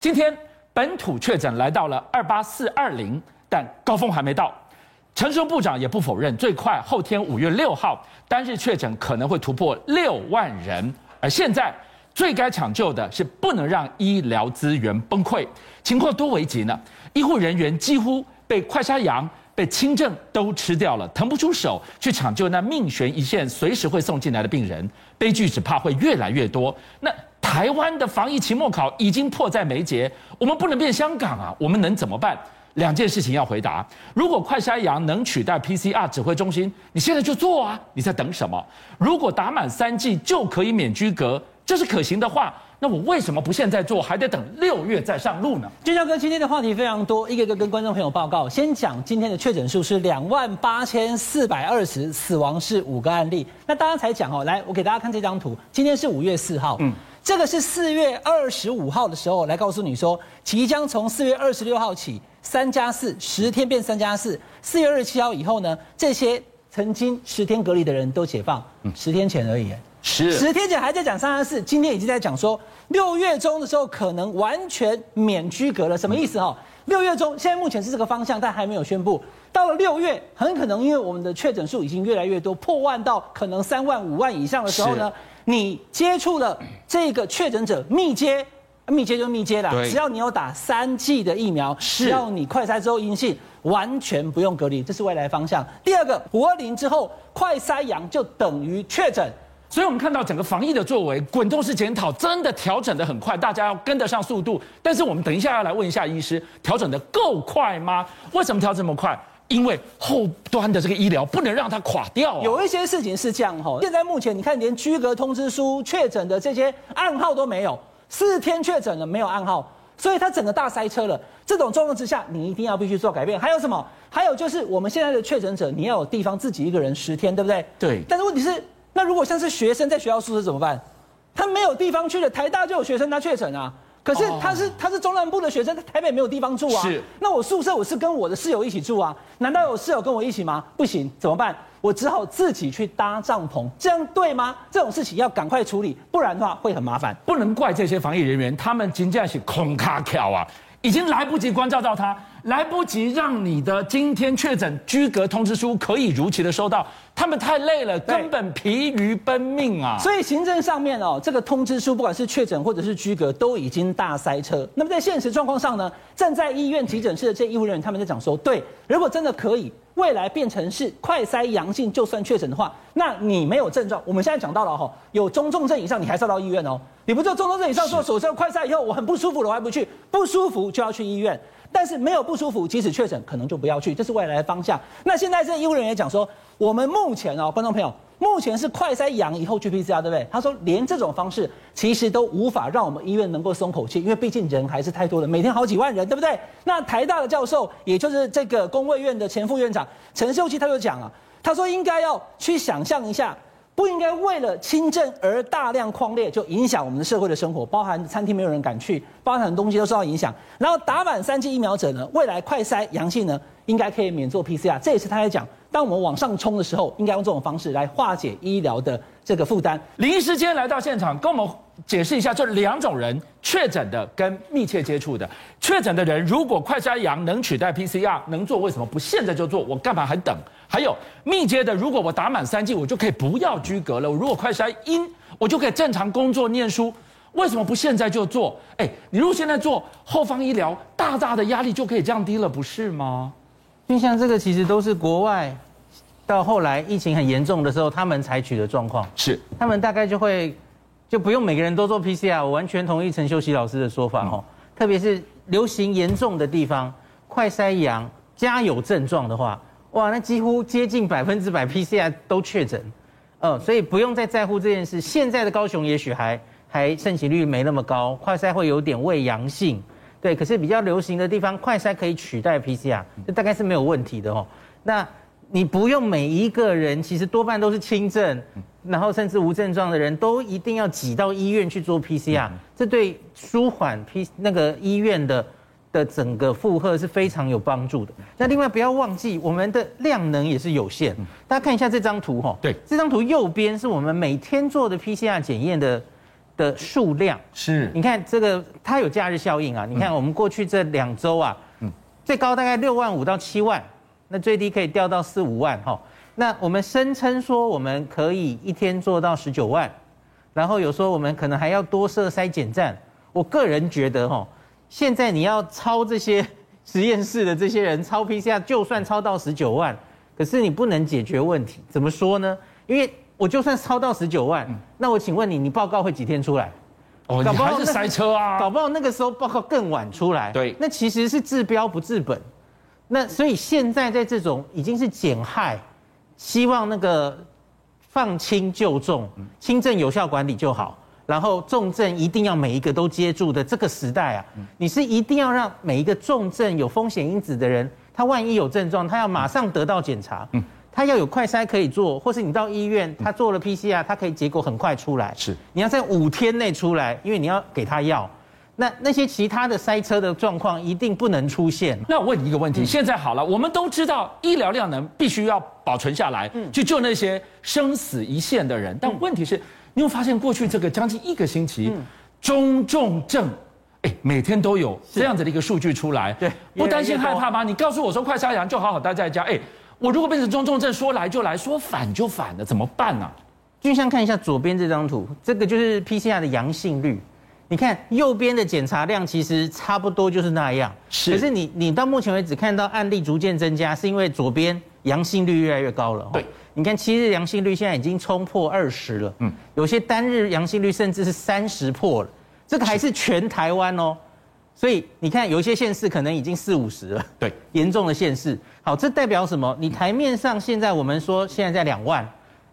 今天本土确诊来到了二八四二零，但高峰还没到。陈时部长也不否认，最快后天五月六号单日确诊可能会突破六万人。而现在最该抢救的是不能让医疗资源崩溃，情况多危急呢？医护人员几乎被快筛阳、被轻症都吃掉了，腾不出手去抢救那命悬一线、随时会送进来的病人，悲剧只怕会越来越多。那。台湾的防疫期末考已经迫在眉睫，我们不能变香港啊！我们能怎么办？两件事情要回答。如果快筛阳能取代 PCR 指挥中心，你现在就做啊！你在等什么？如果打满三剂就可以免居隔，这是可行的话，那我为什么不现在做，还得等六月再上路呢？俊孝哥，今天的话题非常多，一个一个跟观众朋友报告。先讲今天的确诊数是两万八千四百二十，死亡是五个案例。那大家才讲哦，来，我给大家看这张图，今天是五月四号，嗯。这个是四月二十五号的时候来告诉你说，即将从四月二十六号起三加四十天变三加四，四月二十七号以后呢，这些曾经十天隔离的人都解放，十天前而已，是。十天前还在讲三加四，今天已经在讲说六月中的时候可能完全免居隔了，什么意思？哈？六月中现在目前是这个方向，但还没有宣布，到了六月很可能因为我们的确诊数已经越来越多，破万到可能三万五万以上的时候呢。你接触了这个确诊者密接，密接就密接啦。只要你有打三剂的疫苗，只要你快筛之后阴性，完全不用隔离，这是未来方向。第二个，五二零之后快筛阳就等于确诊，所以我们看到整个防疫的作为滚动式检讨，真的调整的很快，大家要跟得上速度。但是我们等一下要来问一下医师，调整的够快吗？为什么调这么快？因为后端的这个医疗不能让它垮掉啊。有一些事情是这样哈，现在目前你看连居隔通知书确诊的这些暗号都没有，四天确诊了没有暗号，所以它整个大塞车了。这种状况之下，你一定要必须做改变。还有什么？还有就是我们现在的确诊者，你要有地方自己一个人十天，对不对？对。但是问题是，那如果像是学生在学校宿舍怎么办？他没有地方去了，台大就有学生他确诊啊。可是他是他是中南部的学生，在台北没有地方住啊。是。那我宿舍我是跟我的室友一起住啊，难道有室友跟我一起吗？不行，怎么办？我只好自己去搭帐篷，这样对吗？这种事情要赶快处理，不然的话会很麻烦。不能怪这些防疫人员，他们仅仅是空卡跳啊，已经来不及关照到他。来不及让你的今天确诊居隔通知书可以如期的收到，他们太累了，根本疲于奔命啊！所以行政上面哦，这个通知书不管是确诊或者是居隔，都已经大塞车。那么在现实状况上呢，站在医院急诊室的这些医护人员，他们在讲说，对，如果真的可以，未来变成是快筛阳性就算确诊的话，那你没有症状，我们现在讲到了哈，有中重症以上，你还是要到医院哦。你不做中重症以上做手术快筛以后，我很不舒服了，我还不去，不舒服就要去医院。但是没有不舒服，即使确诊，可能就不要去，这是未来的方向。那现在这医护人员讲说，我们目前哦，观众朋友，目前是快筛阳以后去 PCR，对不对？他说，连这种方式其实都无法让我们医院能够松口气，因为毕竟人还是太多了，每天好几万人，对不对？那台大的教授，也就是这个公卫院的前副院长陈秀熙，他就讲啊，他说应该要去想象一下。不应该为了轻症而大量匡列，就影响我们的社会的生活，包含餐厅没有人敢去，包含东西都受到影响。然后打满三剂疫苗者呢，未来快筛阳性呢，应该可以免做 PCR。这也是他在讲，当我们往上冲的时候，应该用这种方式来化解医疗的这个负担。临时间来到现场，跟我们解释一下这两种人确诊的跟密切接触的。确诊的人如果快筛阳能取代 PCR 能做，为什么不现在就做？我干嘛还等？还有密接的，如果我打满三剂，我就可以不要居隔了。我如果快筛阴，我就可以正常工作念书。为什么不现在就做？哎，你如果现在做后方医疗，大大的压力就可以降低了，不是吗？就像这个，其实都是国外到后来疫情很严重的时候，他们采取的状况。是，他们大概就会就不用每个人都做 PCR。我完全同意陈秀熙老师的说法哦，特别是流行严重的地方，快筛阳加有症状的话。哇，那几乎接近百分之百 PCR 都确诊，嗯，所以不用再在乎这件事。现在的高雄也许还还盛行率没那么高，快筛会有点未阳性，对。可是比较流行的地方，快筛可以取代 PCR，这大概是没有问题的哦。那你不用每一个人，其实多半都是轻症，然后甚至无症状的人都一定要挤到医院去做 PCR，这对舒缓 P 那个医院的。的整个负荷是非常有帮助的。那另外不要忘记，我们的量能也是有限。大家看一下这张图哈，对，这张图右边是我们每天做的 PCR 检验的的数量。是，你看这个它有假日效应啊。你看我们过去这两周啊，嗯，最高大概六万五到七万，那最低可以掉到四五万哈。那我们声称说我们可以一天做到十九万，然后有时候我们可能还要多设筛检站。我个人觉得哈，现在你要抄这些 实验室的这些人抄 PCR，就算抄到十九万，可是你不能解决问题。怎么说呢？因为我就算抄到十九万，那我请问你，你报告会几天出来？哦，搞不好是塞车啊，搞不好那个时候报告更晚出来。对，那其实是治标不治本。那所以现在在这种已经是减害。希望那个放轻就重，轻症有效管理就好，然后重症一定要每一个都接住的这个时代啊，你是一定要让每一个重症有风险因子的人，他万一有症状，他要马上得到检查，他要有快筛可以做，或是你到医院，他做了 PCR，他可以结果很快出来，是，你要在五天内出来，因为你要给他药。那那些其他的塞车的状况一定不能出现。那我问你一个问题，现在好了，我们都知道医疗量能必须要保存下来，去救那些生死一线的人。但问题是，你有发现过去这个将近一个星期，中重症，哎，每天都有这样子的一个数据出来，对，不担心害怕吗？你告诉我说快杀羊就好好待在家，哎，我如果变成中重症，说来就来，说反就反的，怎么办呢？君相看一下左边这张图，这个就是 PCR 的阳性率。你看右边的检查量其实差不多就是那样，是。可是你你到目前为止看到案例逐渐增加，是因为左边阳性率越来越高了。对，你看七日阳性率现在已经冲破二十了，嗯，有些单日阳性率甚至是三十破了，这个还是全台湾哦。所以你看有一些县市可能已经四五十了，对，严重的县市。好，这代表什么？你台面上现在我们说现在在两万，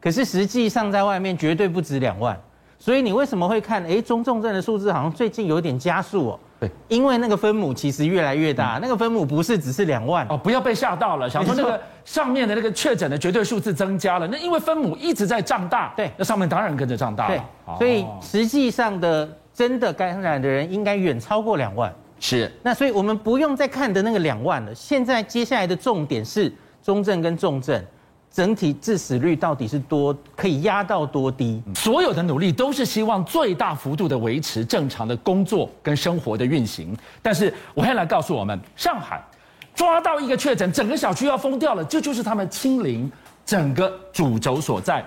可是实际上在外面绝对不止两万。所以你为什么会看？哎，中重症的数字好像最近有点加速哦。对，因为那个分母其实越来越大，嗯、那个分母不是只是两万哦，不要被吓到了，想说那个上面的那个确诊的绝对数字增加了，那因为分母一直在胀大，对，那上面当然跟着胀大了。对，所以实际上的真的感染的人应该远超过两万。是，那所以我们不用再看的那个两万了。现在接下来的重点是中症跟重症。整体致死率到底是多，可以压到多低？所有的努力都是希望最大幅度的维持正常的工作跟生活的运行。但是我还来告诉我们，上海抓到一个确诊，整个小区要封掉了，这就是他们清零整个主轴所在。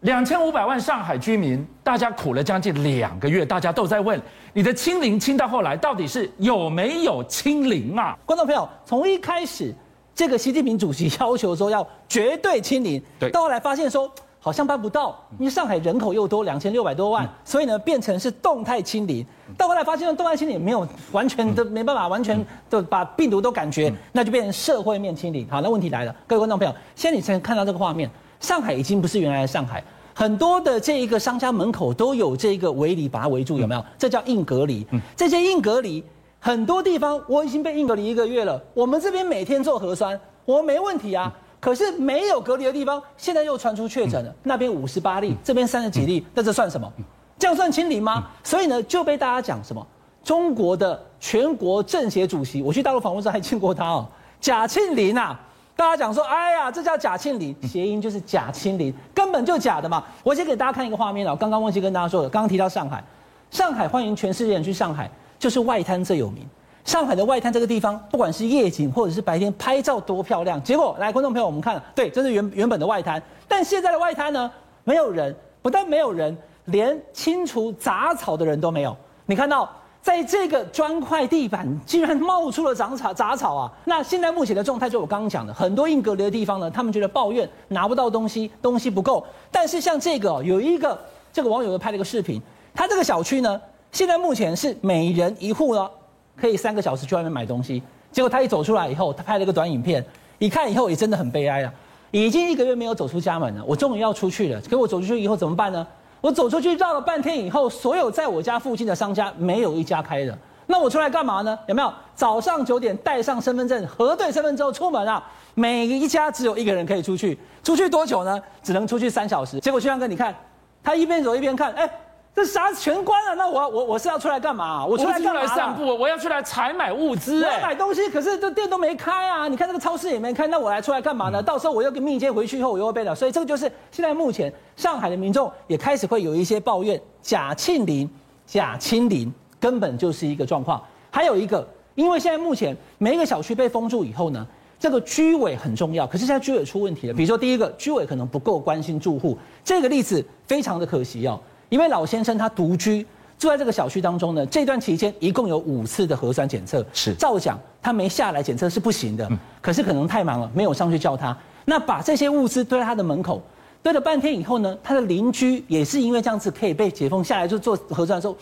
两千五百万上海居民，大家苦了将近两个月，大家都在问：你的清零清到后来到底是有没有清零啊？观众朋友，从一开始。这个习近平主席要求说要绝对清零，对，到后来发现说好像办不到，因为上海人口又多两千六百多万，所以呢变成是动态清零。到后来发现动态清零没有完全的没办法完全的把病毒都感觉，那就变成社会面清零。好，那问题来了，各位观众朋友，现在你才看到这个画面，上海已经不是原来的上海，很多的这一个商家门口都有这个围篱把它围住，有没有？这叫硬隔离。这些硬隔离。很多地方我已经被硬隔离一个月了，我们这边每天做核酸，我没问题啊。可是没有隔离的地方，现在又传出确诊了，那边五十八例，这边三十几例，那这算什么？这样算清零吗？所以呢，就被大家讲什么？中国的全国政协主席，我去大陆访问时还见过他哦，贾庆林啊！大家讲说，哎呀，这叫假清零，谐音就是假清零，根本就假的嘛。我先给大家看一个画面啊，刚刚忘记跟大家说了，刚刚提到上海，上海欢迎全世界人去上海。就是外滩最有名，上海的外滩这个地方，不管是夜景或者是白天拍照多漂亮。结果来，观众朋友，我们看，对，这是原原本的外滩，但现在的外滩呢，没有人，不但没有人，连清除杂草的人都没有。你看到，在这个砖块地板，居然冒出了长草杂草啊！那现在目前的状态，就我刚刚讲的，很多硬隔离的地方呢，他们觉得抱怨拿不到东西，东西不够。但是像这个，有一个这个网友又拍了一个视频，他这个小区呢。现在目前是每人一户呢，可以三个小时去外面买东西。结果他一走出来以后，他拍了一个短影片，一看以后也真的很悲哀啊！已经一个月没有走出家门了，我终于要出去了。可我走出去以后怎么办呢？我走出去绕了半天以后，所有在我家附近的商家没有一家开的。那我出来干嘛呢？有没有？早上九点带上身份证，核对身份之后出门啊？每一家只有一个人可以出去，出去多久呢？只能出去三小时。结果就像哥，你看，他一边走一边看，哎。这啥全关了，那我我我是要出来干嘛？我出来干嘛？出来散步，我要出来采买物资，我要买东西，可是这店都没开啊！你看这个超市也没开，那我来出来干嘛呢？嗯、到时候我又给密接回去以后，我又会被了。所以这个就是现在目前上海的民众也开始会有一些抱怨，假庆林、假清零根本就是一个状况。还有一个，因为现在目前每一个小区被封住以后呢，这个居委很重要，可是现在居委出问题了。比如说第一个，居委可能不够关心住户，这个例子非常的可惜哦。一位老先生，他独居住在这个小区当中呢。这段期间一共有五次的核酸检测，是照讲他没下来检测是不行的。可是可能太忙了，没有上去叫他。那把这些物资堆在他的门口，堆了半天以后呢，他的邻居也是因为这样子可以被解封下来，就做核酸的时候，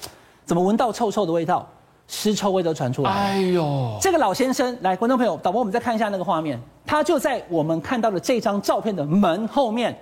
怎么闻到臭臭的味道，尸臭味都传出来。哎呦，这个老先生，来，观众朋友，导播，我们再看一下那个画面，他就在我们看到的这张照片的门后面。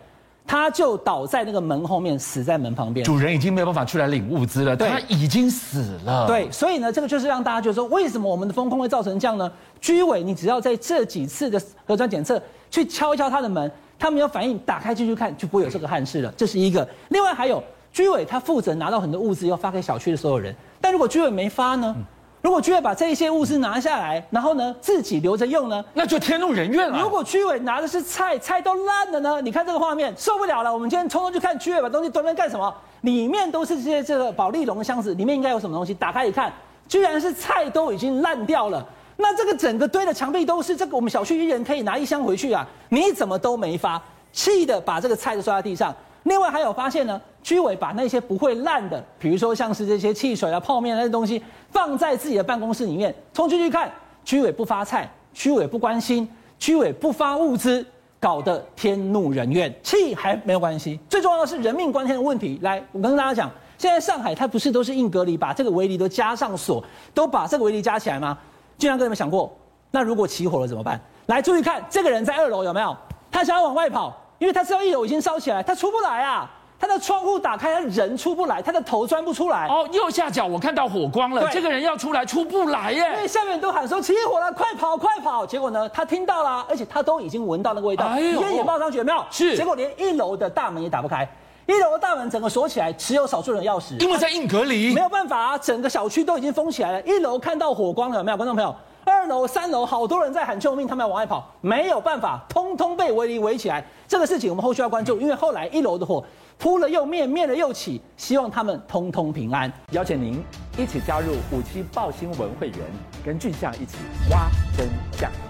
他就倒在那个门后面，死在门旁边。主人已经没有办法出来领物资了，对他已经死了。对，所以呢，这个就是让大家觉得说，为什么我们的风控会造成这样呢？居委，你只要在这几次的核酸检测去敲一敲他的门，他没有反应，打开进去看，就不会有这个憾事了。这是一个。另外还有，居委他负责拿到很多物资，要发给小区的所有人。但如果居委没发呢？嗯如果居委把这一些物资拿下来，然后呢自己留着用呢，那就天怒人怨了。如果居委拿的是菜，菜都烂了呢？你看这个画面，受不了了。我们今天匆匆去看居委把东西端来干什么？里面都是这些这个保利龙的箱子，里面应该有什么东西？打开一看，居然是菜都已经烂掉了。那这个整个堆的墙壁都是这个，我们小区一人可以拿一箱回去啊？你怎么都没发？气的把这个菜都摔在地上。另外还有发现呢，居委把那些不会烂的，比如说像是这些汽水啊、泡面那些东西，放在自己的办公室里面。冲进去看，居委不发菜，居委不关心，居委不发物资，搞得天怒人怨。气还没有关系，最重要的是人命关天的问题。来，我跟大家讲，现在上海它不是都是硬隔离，把这个围篱都加上锁，都把这个围篱加起来吗？居然跟你们想过，那如果起火了怎么办？来，注意看，这个人在二楼有没有？他想要往外跑。因为他知道一楼已经烧起来，他出不来啊！他的窗户打开，他人出不来，他的头钻不出来。哦，右下角我看到火光了，对这个人要出来出不来耶！因为下面都喊说起火了，快跑快跑！结果呢，他听到了，而且他都已经闻到那个味道，烟、也冒上去，有没有？是。结果连一楼的大门也打不开，一楼的大门整个锁起来，只有少数人钥匙。因为在硬隔离，没有办法啊！整个小区都已经封起来了，一楼看到火光了，有没有，观众朋友？二楼、三楼好多人在喊救命，他们要往外跑，没有办法，通通被围篱围起来。这个事情我们后续要关注，因为后来一楼的火扑了又灭，灭了又起，希望他们通通平安。邀请您一起加入虎七报新闻会员，跟俊相一起挖真相。